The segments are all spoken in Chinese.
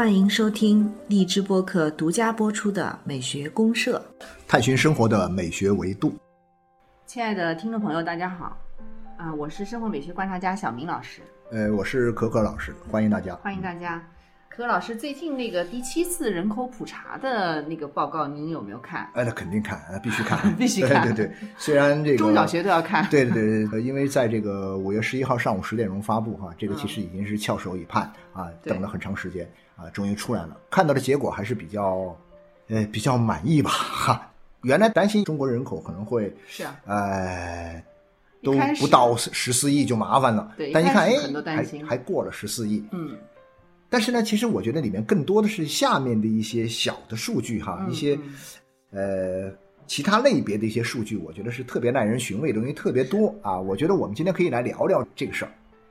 欢迎收听荔枝播客独家播出的《美学公社》，探寻生活的美学维度。亲爱的听众朋友，大家好，啊，我是生活美学观察家小明老师，呃，我是可可老师，欢迎大家。欢迎大家。可老师，最近那个第七次人口普查的那个报告，您有没有看？哎，那肯定看，呃必须看，必须看对对对，虽然这个中小学都要看。对对对对，因为在这个五月十一号上午十点钟发布哈，这个其实已经是翘首以盼啊，等了很长时间啊，终于出来了。看到的结果还是比较，呃，比较满意吧哈。原来担心中国人口可能会，是啊，呃，都不到十四亿就麻烦了，对但一看哎还心还过了十四亿，嗯，但是呢，其实我觉得里面更多的是下面的一些小的数据哈，嗯一些呃其他类别的一些数据，我觉得是特别耐人寻味的东西特别多啊。我觉得我们今天可以来聊聊这个事儿。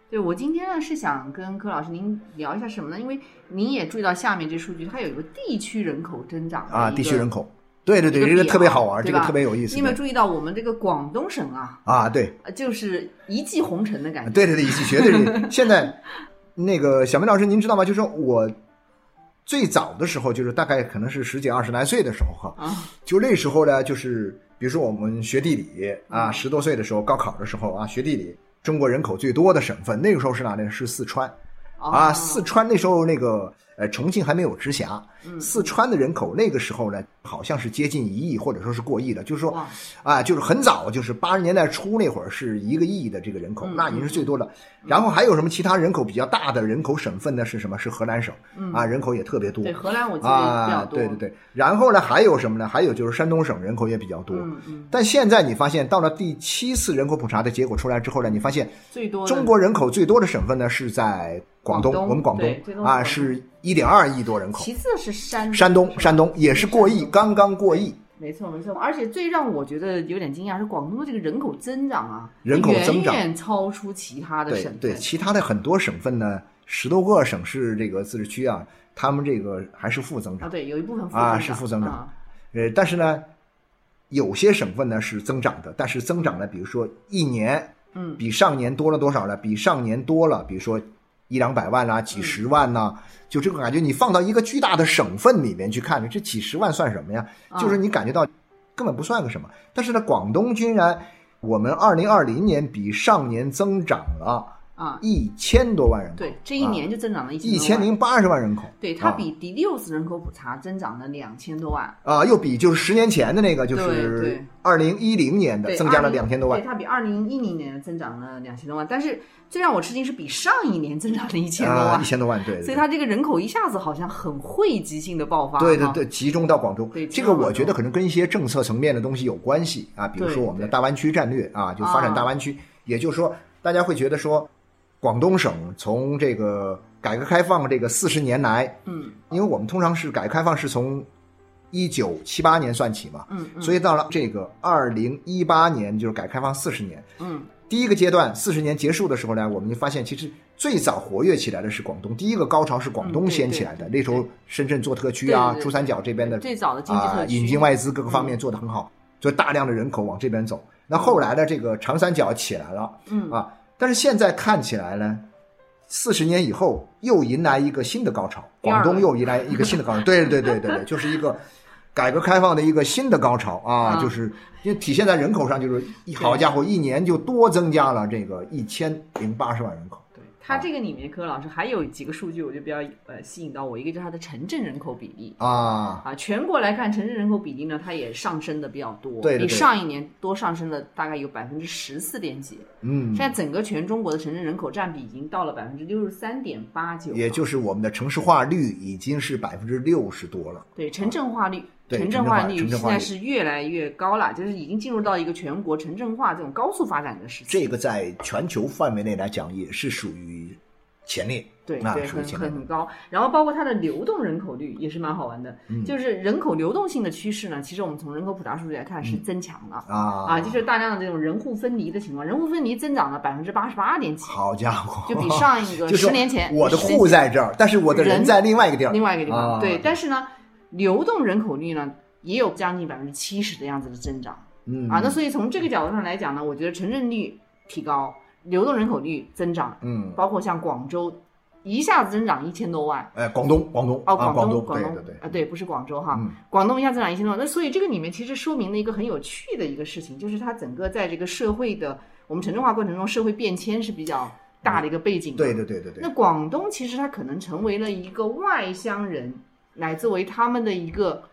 对我今天呢是想跟柯老师您聊一下什么呢？因为您也注意到下面这数据，它有一个地区人口增长啊，地区人口，对对对，这个特别好玩，这个特别有意思你有没有注意到我们这个广东省啊，啊，对呃就是一骑红尘的感觉。对对对，一骑绝对是。现在那个小明老师，您知道吗？就是我最早的时候，就是大概可能是十几二十来岁的时候哈，啊，就那时候呢，就是比如说我们学地理啊，十多岁的时候，高考的时候啊，学地理，中国人口最多的省份，那个时候是哪里呢？是四川啊，哦四川那时候那个呃，重庆还没有直辖，嗯四川的人口那个时候呢，好像是接近一亿，或者说是过亿的，就是说啊，就是很早，就是八十年代初那会儿是一个亿的这个人口，嗯那已经是最多的。然后还有什么其他人口比较大的人口省份呢？是什么？是河南省啊，人口也特别多。嗯对，河南我记得比较啊，多。对对对。然后呢，还有什么呢？还有就是山东省人口也比较多。但现在你发现，到了第七次人口普查的结果出来之后呢，你发现最多中国人口最多的省份呢是在广东，我们广东啊是一点二亿多人口。其次是山山东，山东也是过亿，刚刚过亿。没错没错，而且最让我觉得有点惊讶是广东的这个人口增长啊，人口增长远远超出其他的省份。对，其他的很多省份呢，十多个省市这个自治区啊，他们这个还是负增长。啊，对，有一部分负啊增长是负增长啊呃，但是呢，有些省份呢是增长的，但是增长呢，比如说一年，嗯比上年多了多少呢？比上年多了，比如说一两百万啦、几十万呐、就这个感觉，你放到一个巨大的省份里面去看，这几十万算什么呀？啊就是你感觉到根本不算个什么。但是呢，广东居然，我们二零二零年比上年增长了啊，一千多万人口，对，这一年就增长了一一千万零八十万人口，对，它啊比第六次人口普查增长了两千多万，啊，又比就是十年前的那个，就是对。二零一零年的，增加了20两千多万。对，它比二零一零年增长了两千多万，但是最让我吃惊是比上一年增长了一千多啊，万一，千多万，对，所以它这个人口一下子好像很汇集性的爆发，对对对，集中到广州。对，这个我觉得可能跟一些政策层面的东西有关系啊，比如说我们的大湾区战略啊，就发展啊。大湾区，也就是说，大家会觉得说，广东省从这个改革开放这个四十年来，嗯。因为我们通常是改革开放是从一九七八年算起嘛，嗯嗯，所以到了这个二零一八年，就是改革开放四十年。嗯。第一个阶段四十年结束的时候呢，我们就发现其实最早活跃起来的是广东，第一个高潮是广东掀起来的。对。那时候深圳做特区啊，珠三角这边的最早的经济啊特区，引进外资各个方面做得很好，就大量的人口往这边走。那后来的这个长三角起来了嗯。啊，但是现在看起来呢，四十年以后又迎来一个新的高潮，广东又迎来一个新的高潮。对对对对对，就是一个。改革开放的一个新的高潮啊，嗯就是就体现在人口上，就是一好家伙，一年就多增加了这个一千零八十万人口。对它这个里面，柯老师还有几个数据，我就比较呃吸引到我，一个就是它的城镇人口比例。啊，啊，全国来看，城镇人口比例呢，它也上升的比较多，对对对比上一年多上升了大概有百分之十四点几。嗯现，在整个全中国的城镇人口占比已经到了百分之六十三点八九，也就是我们的城市化率已经是百分之六十多了。对城镇化率，对城镇化率现在是越来越高了，就是已经进入到一个全国城镇化这种高速发展的时期。这个在全球范围内来讲也是属于前列，那对对，很。很很高。然后包括它的流动人口率也是蛮好玩的，嗯就是人口流动性的趋势呢，其实我们从人口普查数据来看是增强了。啊啊，就是大量的这种人户分离的情况，人户分离增长了百分之八十八点几，好家伙，就比上一个 就是十年前，我的10年前户在这儿，但是我的人人在另外一个地儿，另外一个地方，啊对，但是呢，流动人口率呢也有将近百分之七十的样子的增长嗯啊。那所以从这个角度上来讲呢，我觉得城镇率提高，流动人口率增长，嗯包括像广州。一下子增长一千多万。哎，广东，广东哦，啊，广东，对对对，啊，对，不是广州哈，嗯广东一下增长一千多万。那所以这个里面其实说明了一个很有趣的一个事情，就是它整个在这个社会的我们城镇化过程中，社会变迁是比较大的一个背景的。对对对对对那。广东其实它可能成为了一个外乡人来作为他们的一个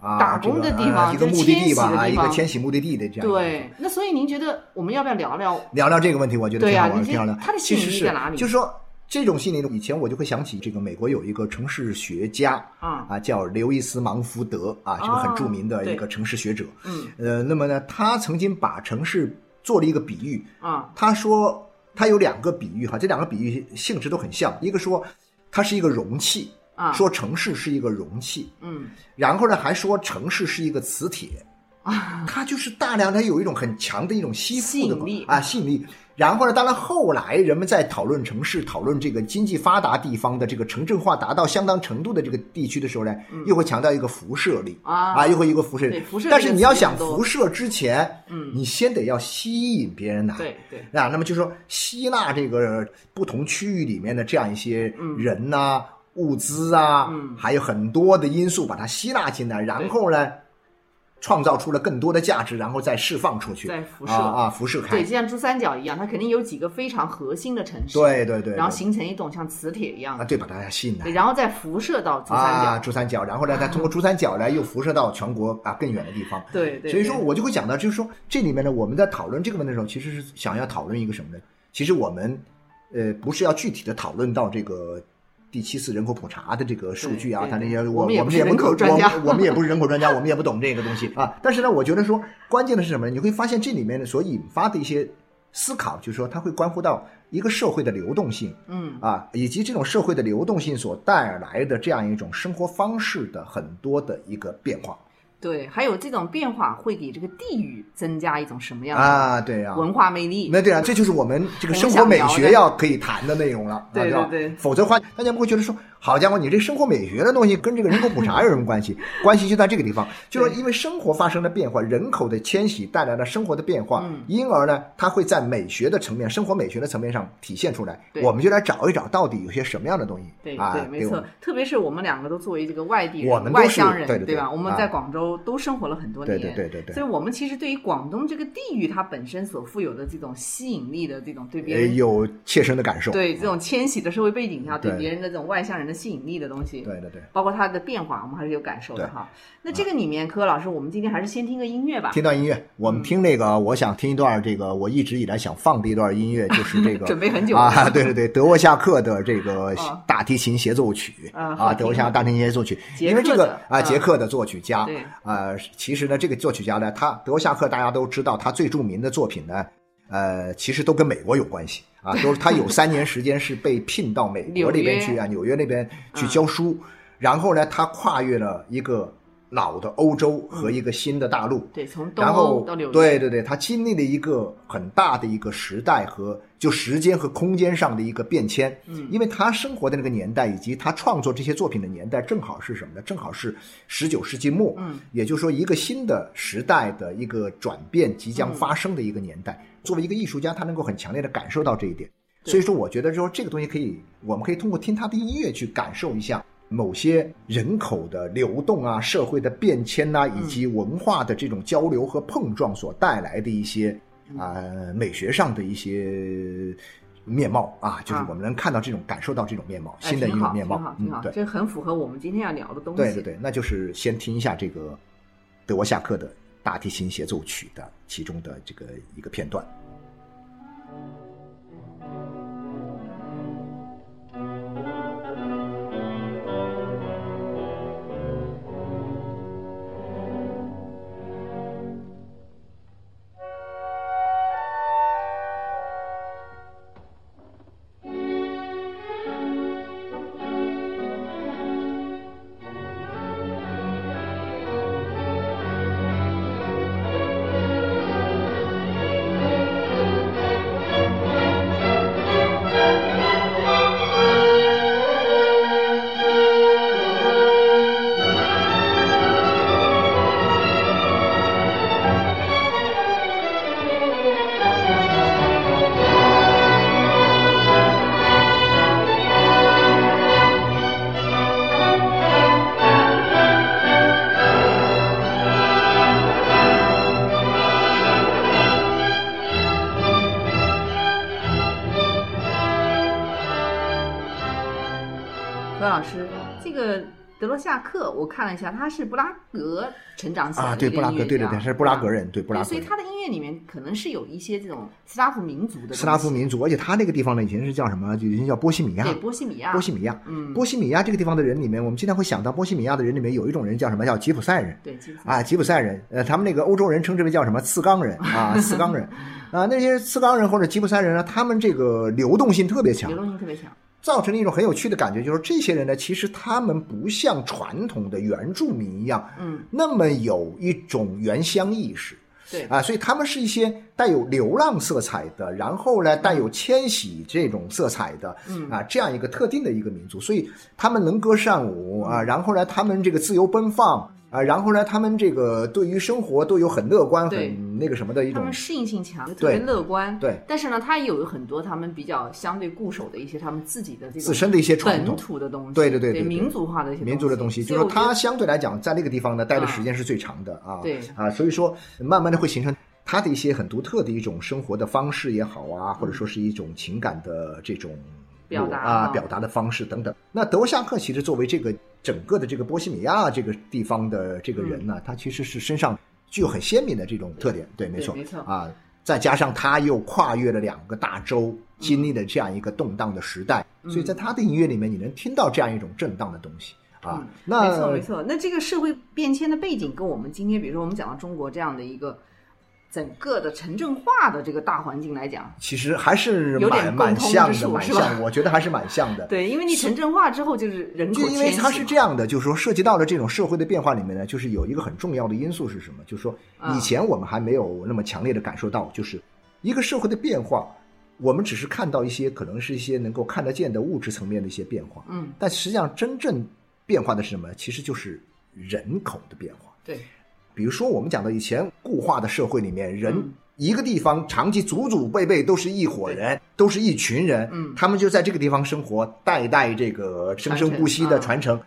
啊，打工的地方呃一个就是目的地吧，啊，一个迁徙目的地的这样。对。那所以您觉得我们要不要聊聊？聊聊这个问题，我觉得挺好玩的，挺好的。它的吸引其实是力在哪里就是说这种心理，以前我就会想起这个美国有一个城市学家啊啊，叫刘易斯·芒福德啊，这个很著名的一个城市学者。嗯呃，那么呢，他曾经把城市做了一个比喻，啊他说他有两个比喻哈，这两个比喻性质都很像，一个说它是一个容器，啊，说城市是一个容器，嗯然后呢还说城市是一个磁铁。啊 它就是大量，它有一种很强的一种吸附的力啊吸引力。然后呢，当然后来人们在讨论城市、讨论这个经济发达地方的这个城镇化达到相当程度的这个地区的时候呢，又会强调一个辐射力嗯啊啊，又会一个辐射力辐射。但是你要想辐射之前，嗯你先得要吸引别人来。对对啊，那么就说吸纳这个不同区域里面的这样一些人呐、物资啊，嗯还有很多的因素把它吸纳进来，然后呢，创造出了更多的价值，然后再释放出去，再辐射啊啊，辐射开对，就。像珠三角一样，它肯定有几个非常核心的城市，对对对，然后形成一种像磁铁一样啊，对，把大家吸引来，。然后再辐射到珠三啊，角，珠三角，然后呢，再通过珠三角呢，又辐射到全国啊更远的地方。对对。所以说我就会讲到，就是说这里面呢，我们在讨论这个问题的时候，其实是想要讨论一个什么呢？其实我们呃不是要具体的讨论到这个第七次人口普查的这个数据啊，对对它那些我我们也不人口专家我们我们也不是人口专家，我们也不懂这个东西啊。但是呢，我觉得说关键的是什么呢？你会发现这里面所引发的一些思考，就是说它会关乎到一个社会的流动性，嗯啊，以及这种社会的流动性所带来的这样一种生活方式的很多的一个变化对，还有这种变化会给这个地域增加一种什么样的啊，对啊，文化魅力？那对啊，这就是我们这个生活美学要可以谈的内容了，对？对对否则的话，大家不会觉得说，好家伙，你这生活美学的东西跟这个人口普查有什么关系？关系就在这个地方，就是说因为生活发生了变化，人口的迁徙带来了生活的变化，嗯因而呢，它会在美学的层面、生活美学的层面上体现出来。我们就来找一找，到底有些什么样的东西对啊？对，没错。特别是我们两个都作为这个外地人、外乡人，对吧？我们啊在广州都生活了很多年，对对对对对。所以我们其实对于广东这个地域它本身所富有的这种吸引力的这种对别呃人。有切身的感受。对这种迁徙的社会背景下，对对。别人的这种外向人的吸引力的东西，对对对，包括它的变化，我们还是有感受的哈。那这个里面，柯老师，我们今天还是先听个音乐吧。听段音乐，我们听那个，我想听一段这个我一直以来想放的一段音乐，就是这个 准备很久啊，了对对对，德沃夏克的这个哦 大提琴协奏曲啊，德沃夏克大提琴协奏曲，因为这个啊，嗯。捷克的作曲家对，呃，其实呢，这个作曲家呢，他德沃夏克大家都知道，他最著名的作品呢，呃，其实都跟美国有关系啊，都是他有三年时间是被聘到美国那边去啊，纽约那边去教书，然后呢，他跨越了一个老的欧洲和一个新的大陆，对，从东然后欧到纽约，对对对，他经历了一个很大的一个时代和就时间和空间上的一个变迁。嗯因为他生活的那个年代以及他创作这些作品的年代，正好是什么呢？正好是十九世纪末，嗯，也就是说一个新的时代的一个转变即将发生的一个年代。作为一个艺术家，他能够很强烈的感受到这一点。所以说，我觉得说这个东西可以，我们可以通过听他的音乐去感受一下某些人口的流动啊、社会的变迁呐、以及文化的这种交流和碰撞所带来的一些啊、美学上的一些面貌啊，就是啊我们能看到这种、感受到这种面貌，哎新的一种面貌挺好，。挺好，，嗯对，这很符合我们今天要聊的东西。对对对，那就是先听一下这个德沃夏克的大提琴协奏曲的其中的这个一个片段。《罗夏克，我看了一下，他是布拉格成长起来的啊，对，布拉格，对对对，他是布拉格人，对布拉，格人。所以他的音乐里面可能是有一些这种斯拉夫民族的斯拉夫民族，而且他那个地方呢，以前是叫什么？就以前叫波西米亚。对波西米亚，波西米亚，嗯波西米亚这个地方的人里面，我们经常会想到波西米亚的人里面有一种人叫什么？叫吉普赛人。对吉普赛啊，吉普赛人，呃，他们那个欧洲人称之为叫什么次冈人啊，次冈人，啊，那些次冈人或者吉普赛人呢，他们这个流动性特别强流，动性特别强，造成了一种很有趣的感觉，就是这些人呢，其实他们不像传统的原住民一样，嗯，那么有一种原乡意识。对，啊，所以他们是一些带有流浪色彩的，然后呢带有迁徙这种色彩的，嗯。啊，这样一个特定的一个民族，所以他们能歌善舞啊，然后呢他们这个自由奔放啊，然后呢他们这个对于生活都有很乐观、很那个什么的一种他们适应性强，特别乐观，对。但是呢，他也有很多他们比较相对固守的一些他们自己的这个自身的一些传本统。土的东西，对对对对对民族化的一些民族的东西，就是他相对来讲，在那个地方呢待的时间是最长的啊。对啊，所以说慢慢的会形成他的一些很独特的一种生活的方式也好啊，或者说是一种情感的这种表达啊啊表达的方式等等。那德沃夏克其实作为这个整个的这个波西米亚这个地方的这个人呢，他其实是身上具有很鲜明的这种特点。对，没错，没错啊。再加上他又跨越了两个大洲，经历了这样一个动荡的时代，所以在他的音乐里面，你能听到这样一种震荡的东西啊。嗯那没错没错。那这个社会变迁的背景跟我们今天，比如说我们讲到中国这样的一个整个的城镇化的这个大环境来讲，其实还是有点蛮像的，蛮像，我觉得还是蛮像的。对，因为你城镇化之后就是人口就因为它是这样的，就是说涉及到了这种社会的变化里面呢，就是有一个很重要的因素是什么？就是说啊以前我们还没有那么强烈的感受到，就是一个社会的变化，我们只是看到一些可能是一些能够看得见的物质层面的一些变化，嗯，但实际上真正变化的是什么？其实就是人口的变化。对，比如说我们讲到以前固化的社会里面，人嗯。一个地方长期祖祖辈辈都是一伙人，都是一群人，嗯。他们就在这个地方生活，代代这个生生不息的传承。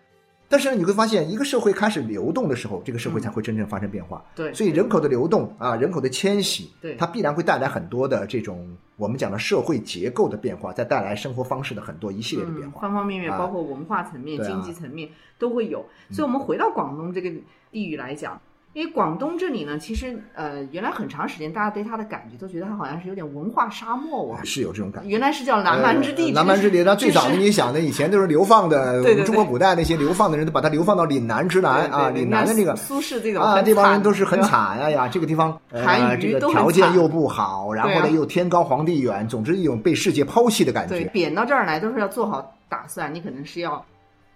但是呢，你会发现，一个社会开始流动的时候，这个社会才会真正发生变化。对。所以人口的流动啊，人口的迁徙，对。它必然会带来很多的这种我们讲的社会结构的变化，再带来生活方式的很多一系列的变嗯，化。方方面面，啊。包括文化层面、啊。经济层面都会有。所以，我们回到广东这个地域来讲，因为广东这里呢，其实呃，原来很长时间大家对它的感觉都觉得它好像是有点文化沙漠哇。是有这种感觉。原来是叫南蛮之地，呃南蛮之地，那最早的你想的，以前都是流放的，我们中国古代那些流放的人都把它流放到岭南之南啊，岭南的那个苏轼这种啊，很这帮人都是很惨哎呀，这个地方韩呃，这个条件又不好，然后呢又天高皇帝远，总之一种被世界抛弃的感对，觉，贬到这儿来都是要做好打算，你可能是要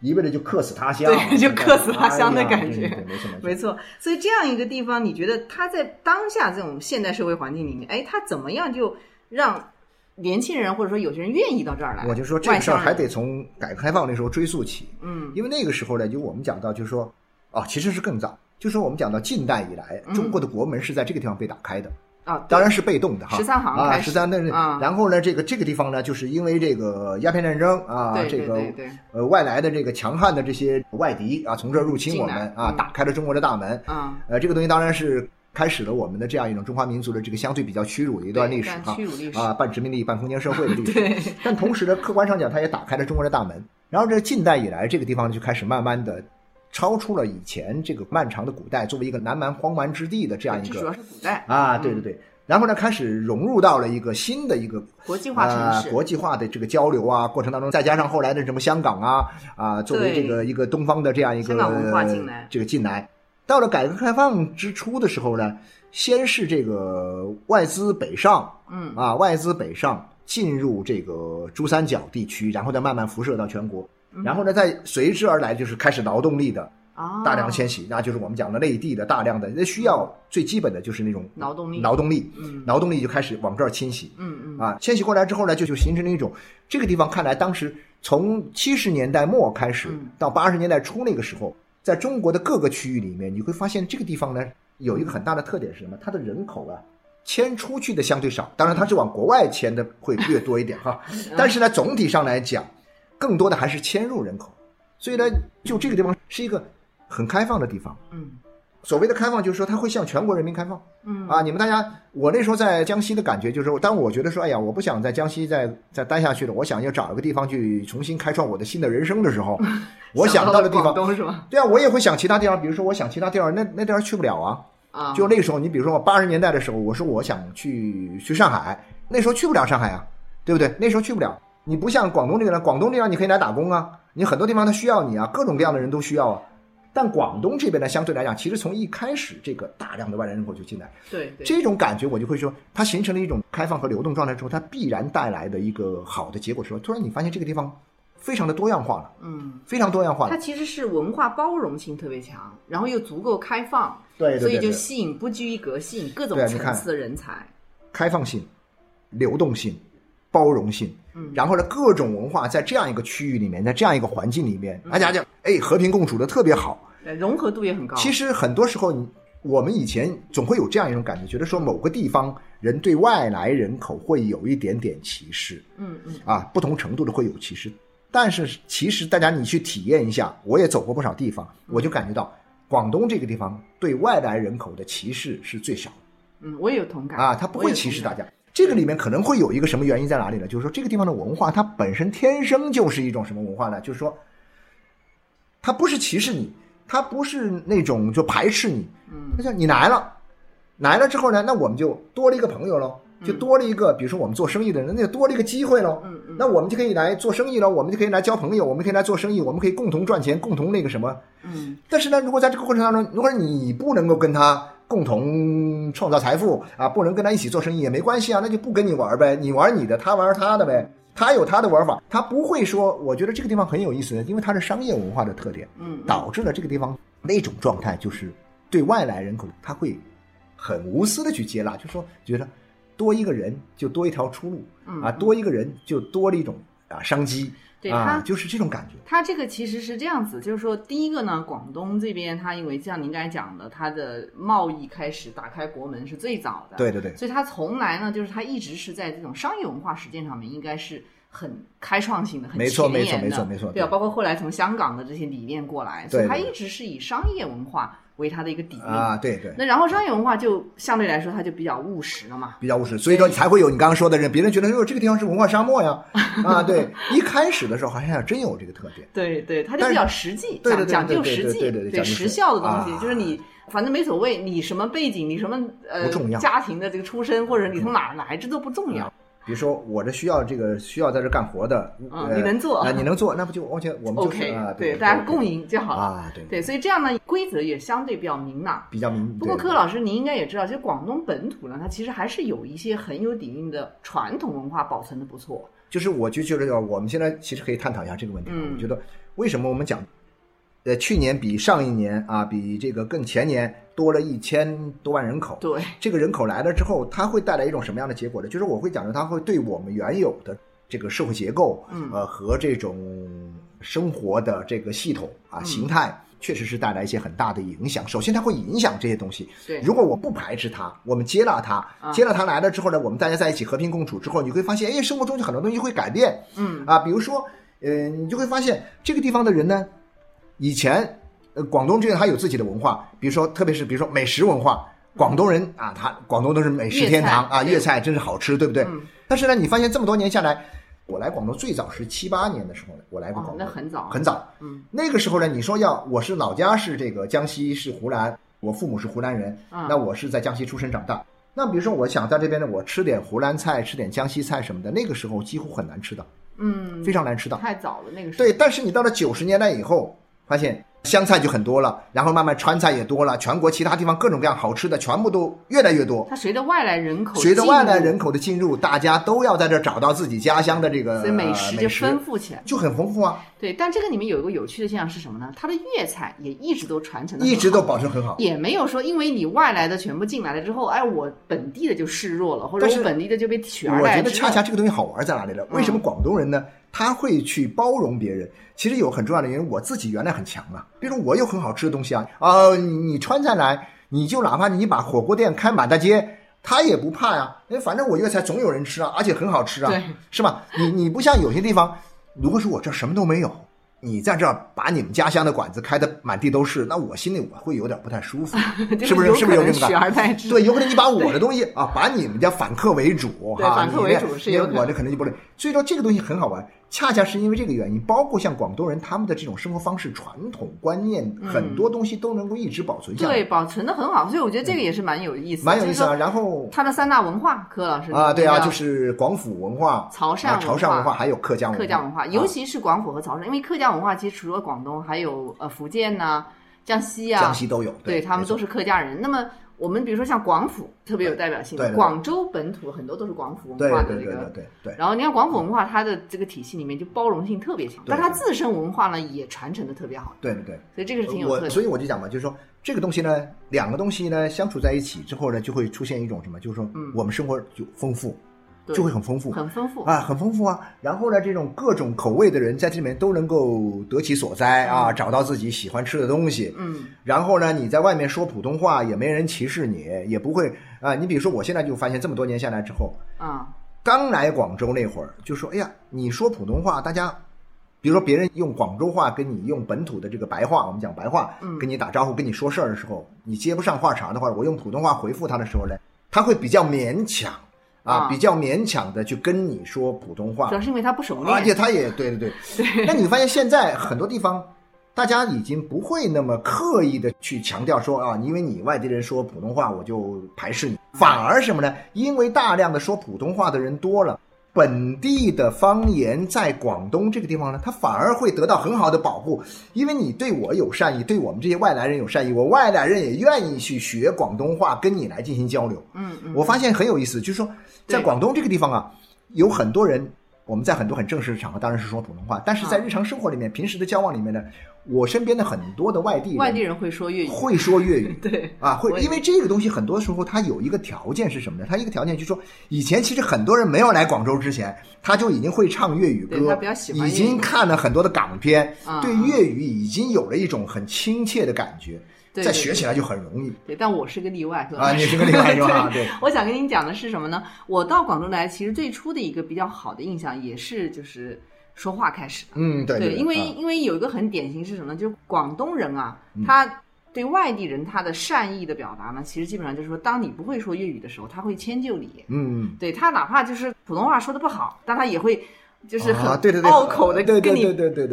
一味的就客死他乡，对就客死他乡的感觉。没错没错。所以这样一个地方，你觉得它在当下这种现代社会环境里面，哎，它怎么样就让年轻人或者说有些人愿意到这儿来？我就说这个事儿还得从改革开放那时候追溯起，嗯。因为那个时候呢，就我们讲到，就是说，哦，其实是更早，就是说我们讲到近代以来，嗯。中国的国门是在这个地方被打开的，啊，当然是被动的哈。十三行啊，十三的啊然后呢，这个这个地方呢，就是因为这个鸦片战争啊，这个呃外来的这个强悍的这些外敌啊，从这儿入侵我们啊，打开了中国的大门。啊，呃，这个东西当然是开始了我们的这样一种中华民族的这个相对比较屈辱的一段历史哈屈辱历史啊，半殖民地半封建社会的历史。对，但同时呢，客观上讲，它也打开了中国的大门。然后这近代以来，这个地方就开始慢慢的超出了以前这个漫长的古代作为一个南蛮荒蛮之地的这样一个主要是古代。啊，嗯对对对。然后呢，开始融入到了一个新的一个国际化城市。呃国际化的这个交流啊过程当中，再加上后来的什么香港啊啊，作为这个一个东方的这样一个香港文化进来。这个进来，到了改革开放之初的时候呢，先是这个外资北上，嗯。啊，外资北上进入这个珠三角地区，然后再慢慢辐射到全国，然后呢，再随之而来就是开始劳动力的啊，大量迁徙，那就是我们讲的内地的大量的，那需要最基本的就是那种劳动力。劳动力，嗯。劳动力就开始往这儿侵袭，嗯嗯。啊，迁徙过来之后呢，就就形成了一种这个地方看来，当时从七十年代末开始嗯。到八十年代初那个时候，在中国的各个区域里面，你会发现这个地方呢有一个很大的特点是什么？它的人口啊。迁出去的相对少，当然它是往国外迁的会略多一点哈，但是呢，总体上来讲，更多的还是迁入人口，所以呢，就这个地方是一个很开放的地方，嗯所谓的开放，就是说它会向全国人民开放。嗯啊，你们大家，我那时候在江西的感觉就是说，当我觉得说，哎呀，我不想在江西再再待下去了，我想要找一个地方去重新开创我的新的人生的时候，我想到的地方，东是吧？对啊，我也会想其他地方，比如说我想其他地方，那那地方去不了啊。啊，就那个时候，你比如说我八十年代的时候，我说我想去去上海，那时候去不了上海啊，对不对？那时候去不了。你不像广东这个呢，广东地方你可以来打工啊，你很多地方他需要你啊，各种各样的人都需要啊。但广东这边呢，相对来讲，其实从一开始这个大量的外来人口就进来，对对，这种感觉我就会说，它形成了一种开放和流动状态之后，它必然带来的一个好的结果是说，突然你发现这个地方非常的多样化了，嗯，非常多样化了。它其实是文化包容性特别强，然后又足够开放，对对对对所以就吸引不拘一格，吸引各种层次的人才。开放性、流动性、包容性，嗯然后呢，各种文化在这样一个区域里面，在这样一个环境里面，嗯大家讲，哎，和平共处的特别好。呃融合度也很高。其实很多时候，你我们以前总会有这样一种感觉，觉得说某个地方人对外来人口会有一点点歧视嗯嗯，啊，不同程度的会有歧视。但是其实大家你去体验一下，我也走过不少地方，我就感觉到广东这个地方对外来人口的歧视是最少的。嗯，我也有同感啊，他不会歧视大家。这个里面可能会有一个什么原因在哪里呢？就是说这个地方的文化，它本身天生就是一种什么文化呢？就是说，它不是歧视你，它不是那种就排斥你，嗯它叫你来了，来了之后呢，那我们就多了一个朋友喽，就多了一个，比如说我们做生意的人，那就多了一个机会喽。嗯嗯那我们就可以来做生意了，我们就可以来交朋友，我们可以来做生意，我们可以共同赚钱，共同那个什么。嗯但是呢，如果在这个过程当中，如果你不能够跟他共同创造财富啊，不能跟他一起做生意也没关系啊，那就不跟你玩呗，你玩你的，他玩他的呗，他有他的玩法，他不会说，我觉得这个地方很有意思的，因为它是商业文化的特点，嗯，导致了这个地方那种状态，就是对外来人口他会很无私的去接纳，就说觉得多一个人就多一条出路嗯啊，多一个人就多了一种啊商机对啊，他就是这种感觉。它这个其实是这样子，就是说，第一个呢，广东这边它因为像您刚才讲的，它的贸易开始打开国门是最早的，对对对，所以它从来呢，就是它一直是在这种商业文化实践上面，应该是很开创性的、很没错前沿的，没错没错没错对。啊，包括后来从香港的这些理念过来，所以它对对。一直是以商业文化为它的一个底蕴。啊，对对。那然后商业文化就相对来说，它就比较务实了嘛。比较务实，所以说才会有你刚刚说的人，别人觉得哟这个地方是文化沙漠呀，啊，对，一开始的时候好像真有这个特点，对对，它就比较实际，讲讲究实际，对实实效的东西，啊就是你反正没所谓，你什么背景，你什么呃家庭的这个出身，或者你从哪儿来，这都不重要。比如说我这需要这个需要在这干活的，嗯呃你能做啊，你能做，那不就完全我们就是 OK，啊，对，对，大家共赢就好了。啊，对，对，所以这样呢，规则也相对比较明朗。比较明。不过柯老师，您应该也知道，其实广东本土呢，它其实还是有一些很有底蕴的传统文化保存的不错。就是我就觉得，我们现在其实可以探讨一下这个问题啊。嗯我觉得为什么我们讲，呃，去年比上一年啊，比这个更前年多了一千多万人口。对，这个人口来了之后，它会带来一种什么样的结果呢？就是我会讲的，它会对我们原有的这个社会结构，嗯呃，和这种生活的这个系统啊嗯形态，确实是带来一些很大的影响。首先，它会影响这些东西。对如果我不排斥它，我们接纳它，啊接纳它来了之后呢，我们大家在一起和平共处之后，你会发现，哎，生活中就很多东西会改变。嗯啊，比如说，呃，你就会发现这个地方的人呢，以前呃广东这边它有自己的文化，比如说特别是比如说美食文化，广东人啊，他广东都是美食天堂啊，粤菜真是好吃，对不对？嗯但是呢，你发现这么多年下来，我来广东最早是七八年的时候呢，我来过哦广，东，那很早，很早。嗯那个时候呢，你说要我是老家是这个江西是湖南，我父母是湖南人，啊那我是在江西出生长大。那比如说，我想在这边呢，我吃点湖南菜，吃点江西菜什么的，那个时候几乎很难吃到，嗯，非常难吃到。太早了那个时候。对，但是你到了九十年代以后，发现湘菜就很多了，然后慢慢川菜也多了，全国其他地方各种各样好吃的全部都越来越多。它随着外来人口随着外来人口的进入，大家都要在这儿找到自己家乡的这个所以美食食就丰富起来。就很丰富啊，对，但这个里面有一个有趣的现象是什么呢？它的粤菜也一直都传承的，一直都保持很好。也没有说因为你外来的全部进来了之后，哎，我本地的就示弱了，或者我本地的就被取而代之我觉得。恰恰这个东西好玩在哪里了？为什么嗯广东人呢？他会去包容别人？其实有很重要的原因，我自己原来很强啊。比如说我有很好吃的东西啊，啊、你你川菜来，你就哪怕你把火锅店开满大街，他也不怕呀。因为反正我粤菜总有人吃啊，而且很好吃啊，是吧？你你不像有些地方，如果说我这儿什么都没有，你在这儿把你们家乡的馆子开的满地都是，那我心里我会有点不太舒服，是不是？是不是有这种感？觉？对，有可能你把我的东西啊，把你们家反客为主哈，反客为主是有我这可能就不对。所以说这个东西很好玩，恰恰是因为这个原因，包括像广东人他们的这种生活方式、传统观念，很多东西都能够一直保存下来，对，保存的很好。所以我觉得这个也是蛮有意思的，蛮有意思啊。然后他的三大文化，柯老师啊，对啊，就是广府文化、潮汕潮汕文化，还有客家文化。客家文化，尤其是广府和潮汕，因为客家文化其实除了广东，还有呃福建呐、江西啊，江西都有，对他们都是客家人。那么。我们比如说像广府特别有代表性，广州本土很多都是广府文化的这个，对对。然后你看广府文化，它的这个体系里面就包容性特别强，但它自身文化呢也传承的特别好。对对对。所以这个是挺有特色。所以我就讲嘛，就是说这个东西呢，两个东西呢相处在一起之后呢，就会出现一种什么，就是说我们生活就丰富。就会很丰富，很丰富啊，很丰富啊。然后呢，这种各种口味的人在这里面都能够得其所哉啊，找到自己喜欢吃的东西。嗯。然后呢，你在外面说普通话也没人歧视你，也不会啊。你比如说，我现在就发现这么多年下来之后，啊，刚来广州那会儿就说，哎呀，你说普通话，大家，比如说别人用广州话跟你用本土的这个白话，我们讲白话，跟你打招呼、跟你说事儿的时候，你接不上话茬的话，我用普通话回复他的时候呢，他会比较勉强。啊，比较勉强的去跟你说普通话，主要是因为他不熟练，而且他也对对对。那你发现现在很多地方，大家已经不会那么刻意的去强调说啊，因为你外地人说普通话，我就排斥你，反而什么呢？因为大量的说普通话的人多了。本地的方言在广东这个地方呢，它反而会得到很好的保护，因为你对我有善意，对我们这些外来人有善意，我外来人也愿意去学广东话跟你来进行交流。嗯嗯，我发现很有意思，就是说在广东这个地方啊，有很多人，我们在很多很正式的场合当然是说普通话，但是在日常生活里面、平时的交往里面呢。我身边的很多的外地人，外地人会说粤语，会说粤语，对啊，会，因为这个东西很多时候它有一个条件是什么呢？它一个条件就是说，以前其实很多人没有来广州之前，他就已经会唱粤语歌，已经看了很多的港片，对粤语已经有了一种很亲切的感觉，再学起来就很容易。对，但我是个例外，是吧？啊，你是个例外 是吧？对。我想跟您讲的是什么呢？我到广州来，其实最初的一个比较好的印象也是就是。说话开始，嗯，对对，因为因为有一个很典型是什么呢？就是广东人啊，他对外地人他的善意的表达呢，其实基本上就是说，当你不会说粤语的时候，他会迁就你，嗯，对他哪怕就是普通话说的不好，但他也会。就是很拗口的跟你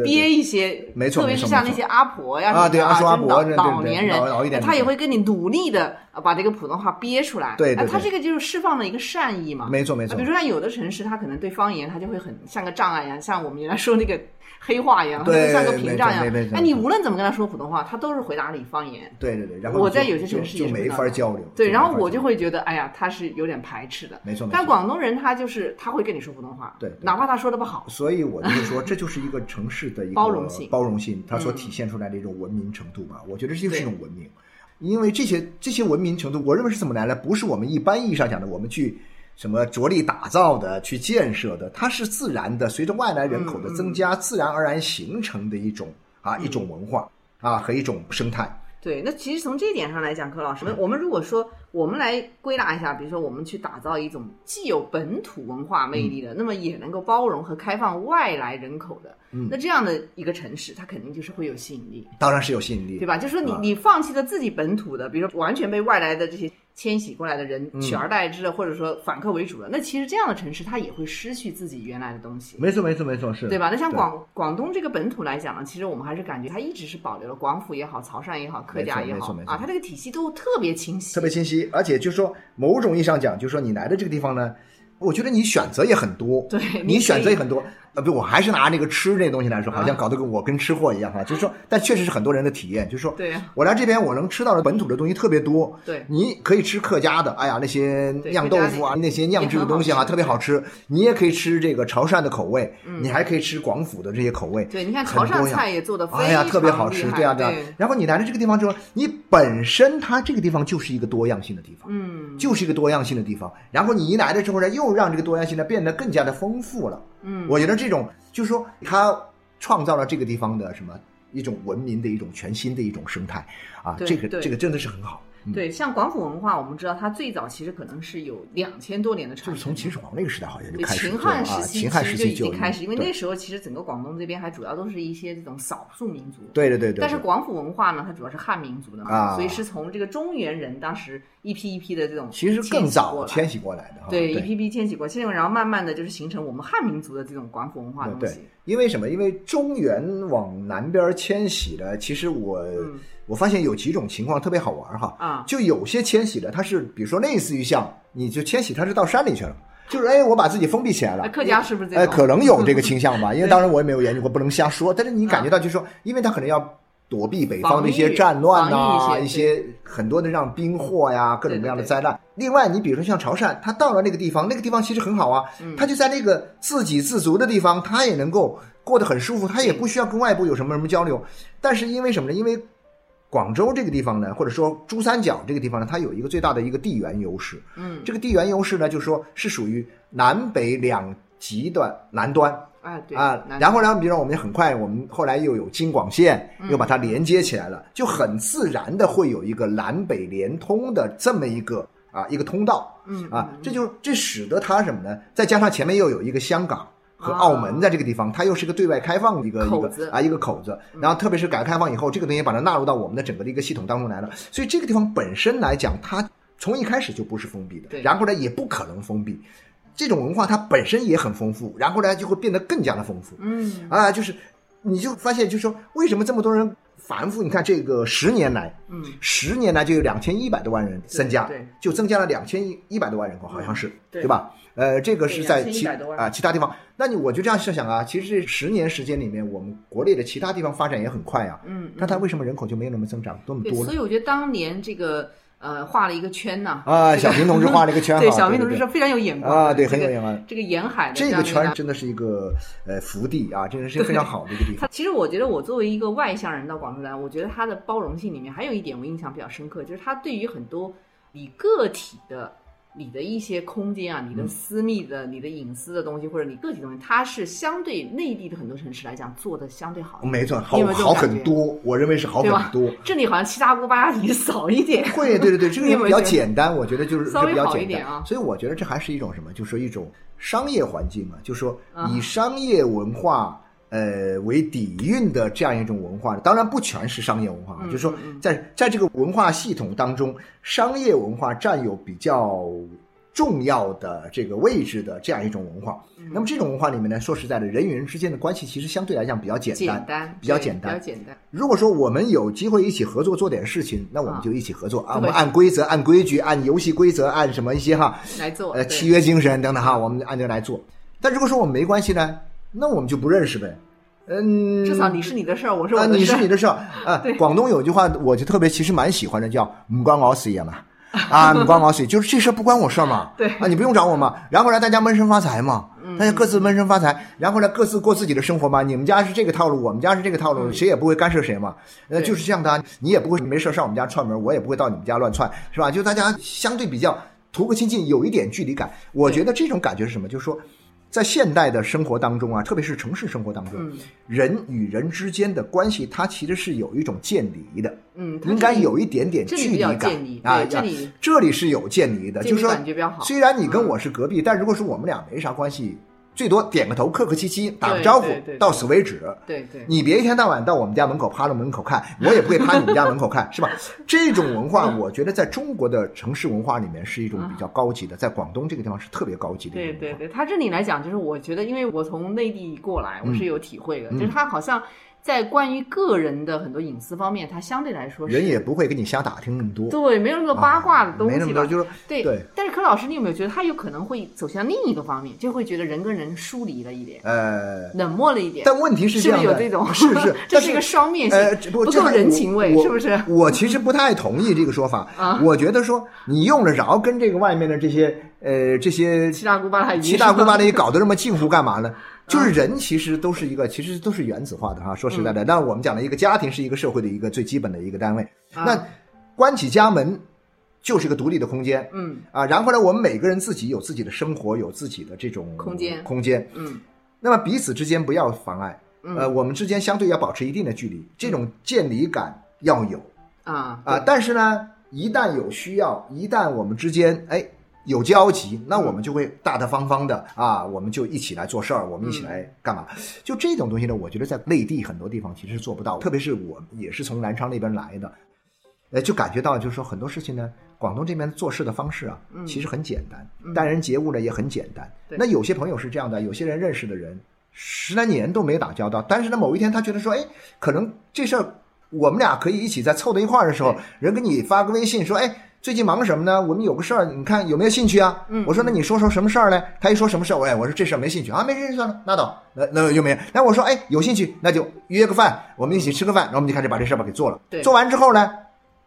憋一些，没错，特别是像那些阿婆呀，啊，对阿阿婆，老年人，他也会跟你努力的把这个普通话憋出来。对，他这个就是释放了一个善意嘛。没错没错。比如说像有的城市，他可能对方言他就会很像个障碍一样，像我们原来说那个黑话一样，对像个屏障一样。哎，你无论怎么跟他说普通话，他都是回答你方言。对对对。然后我在有些城市就没法交流。对，然后我就会觉得，哎呀，他是有点排斥的。没错。但广东人他就是他会跟你说普通话，对，哪怕他说的不好。所以我。就是说，这就是一个城市的一个包容性，包容性，它所体现出来的一种文明程度吧。我觉得这就是一种文明，因为这些这些文明程度，我认为是怎么来的？不是我们一般意义上讲的，我们去什么着力打造的、去建设的，它是自然的，随着外来人口的增加，自然而然形成的一种啊一种文化啊和一种生态。对，那其实从这一点上来讲，柯老师，我们如果说我们来归纳一下，比如说我们去打造一种既有本土文化魅力的，那么也能够包容和开放外来人口的，那这样的一个城市，它肯定就是会有吸引力。当然是有吸引力，对吧？就是说你你放弃了自己本土的，比如说完全被外来的这些。迁徙过来的人取而代之的，或者说反客为主的，那其实这样的城市它也会失去自己原来的东西。没错，没错，没错，是对吧？那像广广东这个本土来讲呢，其实我们还是感觉它一直是保留了广府也好、潮汕也好、客家也好啊，它这个体系都特别清晰，特别清晰。而且就是说，某种意义上讲，就是说你来的这个地方呢，我觉得你选择也很多，对你选择也很多。呃不，我还是拿那个吃这东西来说，好像搞得跟我跟吃货一样哈。就是说，但确实是很多人的体验，就是说，对我来这边我能吃到的本土的东西特别多。对，你可以吃客家的，哎呀那些酿豆腐啊，那些酿制的东西哈，特别好吃。你也可以吃这个潮汕的口味，你还可以吃广府的这些口味。对，你看潮汕菜也做的哎呀特别好吃，对啊对啊。然后你来了这个地方之后，你本身它这个地方就是一个多样性的地方，嗯，就是一个多样性的地方。然后你一来了之后呢，又让这个多样性呢变得更加的丰富了。嗯，我觉得这种。就是说，他创造了这个地方的什么一种文明的一种全新的一种生态啊，这个这个真的是很好。对，像广府文化，我们知道它最早其实可能是有两千多年的传统，就是从秦始皇那个时代好像就开始秦汉啊，时期就已经开始，因为那时候其实整个广东这边还主要都是一些这种少数民族。对对对对，但是广府文化呢，它主要是汉民族的嘛，啊。所以是从这个中原人当时一批一批的这种其实更迁徙过来早迁徙过来的，对，一批批迁徙过，现在然后慢慢的就是形成我们汉民族的这种广府文化的东对西。，因为什么？因为中原往南边迁徙的，其实我、嗯我发现有几种情况特别好玩哈。啊就有些迁徙的，它是比如说类似于像你就迁徙，它是到山里去了，就是哎，我把自己封闭起来了。哎客家是不是这哎，可能有这个 倾向吧，因为当然我也没有研究过，不能瞎说。但是你感觉到就是说，因为他可能要躲避北方的一些战乱呐、一些些很多的让兵祸呀，各种各样的灾难。另外，你比如说像潮汕，他到了那个地方，那个地方其实很好啊，嗯他就在那个自给自足的地方，他也能够过得很舒服，他也不需要跟外部有什么什么交流。但是因为什么呢？因为广州这个地方呢，或者说珠三角这个地方呢，它有一个最大的一个地缘优势。嗯，这个地缘优势呢，就是说是属于南北两极的南端。啊对啊，南然后呢，比如说我们很快，我们后来又有京广线，嗯又把它连接起来了，就很自然的会有一个南北连通的这么一个啊一个通道嗯啊嗯，这就这使得它什么呢？再加上前面又有一个香港。和啊。澳门在这个地方，它又是个对外开放的一个一个啊一个口子，然后特别是改革开放以后，这个东西把它纳入到我们的整个的一个系统当中来了，所以这个地方本身来讲，它从一开始就不是封闭的，对。然后呢也不可能封闭，这种文化它本身也很丰富，然后呢就会变得更加的丰富，嗯。啊，就是你就发现，就是说为什么这么多人反复？你看这个十年来，嗯，十年来就有两千一百多万人增加，对就增加了两千一百多万人口，好像是，对对吧？呃，这个是在对其2100多万啊其他地方，那你我就这样设想啊，其实这十年时间里面，我们国内的其他地方发展也很快啊，嗯，那它为什么人口就没有那么增长那么，多呢？所以我觉得当年这个呃画了一个圈呐，啊，这个小平同志画了一个圈，对，小平同志是非常有眼光啊，对，很有眼光。这个沿海的这个圈真的是一个呃福地啊，真的是非常好的一个地方。他 其实我觉得我作为一个外乡人到广州来，我觉得他的包容性里面还有一点我印象比较深刻，就是他对于很多以个体的。你的一些空间啊，你的私密的、你的隐私的东西，或者你个体东西，它是相对内地的很多城市来讲做的相对好，没错，好好很多，我认为是好很多。这里好像七大姑八大姨 少一点。会，对对对，这个 也比较简单，我觉得就是稍微好一是比较简单点啊所以我觉得这还是一种什么，就是说一种商业环境嘛，就是说啊以商业文化。呃，为底蕴的这样一种文化，当然不全是商业文化，就是说在在这个文化系统当中，商业文化占有比较重要的这个位置的这样一种文化。嗯那么这种文化里面呢，说实在的，人与人之间的关系其实相对来讲比较简单，简单，比较简单比较简单。如果说我们有机会一起合作做点事情，那我们啊就一起合作啊，我们按规则、按规矩、按游戏规则、按什么一些哈，来做呃契约精神等等哈，我们按这个来做。但如果说我们没关系呢，那我们就不认识呗。嗯，至少你是你的事儿，我是我啊，的事儿。你是你的事儿 啊对。广东有句话，我就特别其实蛮喜欢的，叫“唔关我事呀”嘛。啊，唔关我事，就是这事儿不关我事儿嘛。对啊，你不用找我嘛。然后呢，大家闷声发财嘛，嗯大家各自闷声发财，然后呢，各自过自己的生活嘛。你们家是这个套路，我们家是这个套路，嗯谁也不会干涉谁嘛。呃，就是这样的啊，你也不会没事上我们家串门，我也不会到你们家乱窜，是吧？就大家相对比较图个亲近，有一点距离感。我觉得这种感觉是什么？就是说。在现代的生活当中啊，特别是城市生活当中，嗯。人与人之间的关系，它其实是有一种渐离的，嗯，应该有一点点距离感啊。这里这里是有渐离的，离就是说虽然你跟我是隔壁，但如果说我们俩没啥关系，最多点个头，客客气气，打个招呼到此为止。对对，你别一天到晚到我们家门口趴着门口看，我也不会趴你们家门口看，是吧？这种文化，我觉得在中国的城市文化里面是一种比较高级的，在广东这个地方是特别高级的。对对对，他这里来讲，就是我觉得，因为我从内地过来，我是有体会的，嗯就是他好像在关于个人的很多隐私方面，他相对来说是人也不会跟你瞎打听那么多，对没有那么多八卦的东西吧没那么多，就是对对但是柯老师，你有没有觉得他有可能会走向另一个方面，就会觉得人跟人疏离了一点，呃，冷漠了一点？但问题是是这样的，不是有这种？是是，这是一个双面性，呃，不不够人情味，是不是？我其实不太同意这个说法。啊我觉得说你用得着跟这个外面的这些呃这些七大姑八大姨，七大姑八大姨搞得这么近乎干嘛呢？嗯就是人其实都是一个，其实都是原子化的哈。说实在嗯的，但是我们讲的一个家庭是一个社会的一个最基本的一个单位。啊那关起家门就是一个独立的空间嗯啊。然后呢，我们每个人自己有自己的生活，有自己的这种空间空间。嗯那么彼此之间不要妨碍，嗯呃，我们之间相对要保持一定的距离，这种见离感要有啊啊。但是呢，一旦有需要，一旦我们之间哎有交集，那我们就会大大方方的啊，我们就一起来做事儿，我们一起来干嘛？就这种东西呢，我觉得在内地很多地方其实是做不到，特别是我也是从南昌那边来的，呃，就感觉到就是说很多事情呢，广东这边做事的方式啊，其实很简单，待人接物呢也很简单。那有些朋友是这样的，有些人认识的人十来年都没打交道，但是呢，某一天他觉得说，哎，可能这事儿我们俩可以一起再凑到一块儿的时候，人给你发个微信说，哎。最近忙什么呢？我们有个事儿，你看有没有兴趣啊？我说那你说说什么事儿呢？他一说什么事儿，我哎，我说这事儿没兴趣啊，没兴趣算了，拉倒。那那又没。那我说哎，有兴趣，那就约个饭，我们一起吃个饭，然后我们就开始把这事儿吧给做了。做完之后呢，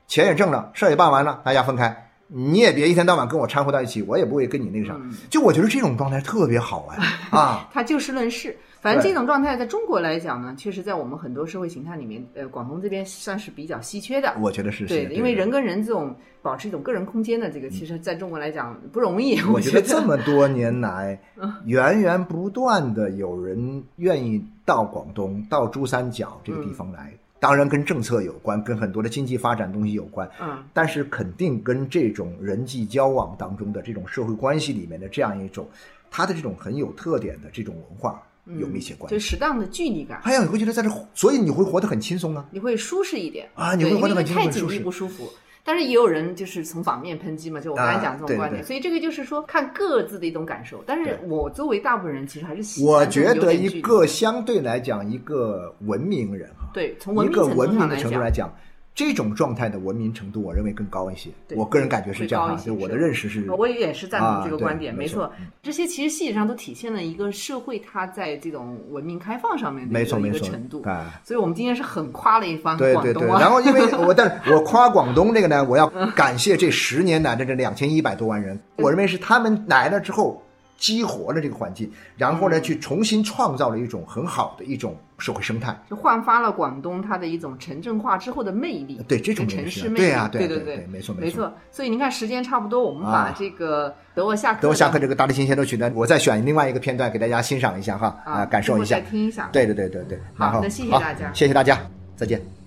钱也挣了，事儿也办完了，大家分开。你也别一天到晚跟我掺和到一起，我也不会跟你那个啥。就我觉得这种状态特别好哎啊，他就事论事。反正这种状态在中国来讲呢，确实在我们很多社会形态里面，呃，广东这边算是比较稀缺的。我觉得是对，因为人跟人这种保持一种个人空间的这个，其实在中国来讲不容易。我觉得这么多年来，源源不断的有人愿意到广东、到珠三角这个地方来，当然跟政策有关，跟很多的经济发展东西有关。嗯，但是肯定跟这种人际交往当中的这种社会关系里面的这样一种，它的这种很有特点的这种文化。有密切关系，就适当的距离感。还有，你会觉得在这，所以你会活得很轻松啊，你会舒适一点啊，你会活得很轻松，太紧密不舒服。但是也有人就是从反面抨击嘛，就我刚才讲这种观点。所以这个就是说看各自的一种感受。但是我作为大部分人，其实还是喜欢。我觉得一个相对来讲，一个文明人哈，对，从一个文明的程度来讲。这种状态的文明程度，我认为更高一些。我个人感觉是这样啊，就我的认识是。我也是赞同这个观点，没错。这些其实细节上都体现了一个社会它在这种文明开放上面的一个程度。所以我们今天是很夸了一番广东啊。然后因为 我，但是我夸广东这个呢，我要感谢这十年来的这两千一百多万人，我认为是他们来了之后。激活了这个环境，然后呢，去重新创造了一种很好的一种社会生态，就焕发了广东它的一种城镇化之后的魅力。对这种城市魅力，对啊，对对对，没错没错。所以您看，时间差不多，我们把这个德沃夏克德沃夏克这个大提琴协奏曲呢，我再选另外一个片段给大家欣赏一下哈，啊，感受一下，听一下。对对对对对。好的，谢谢大家，谢谢大家，再见。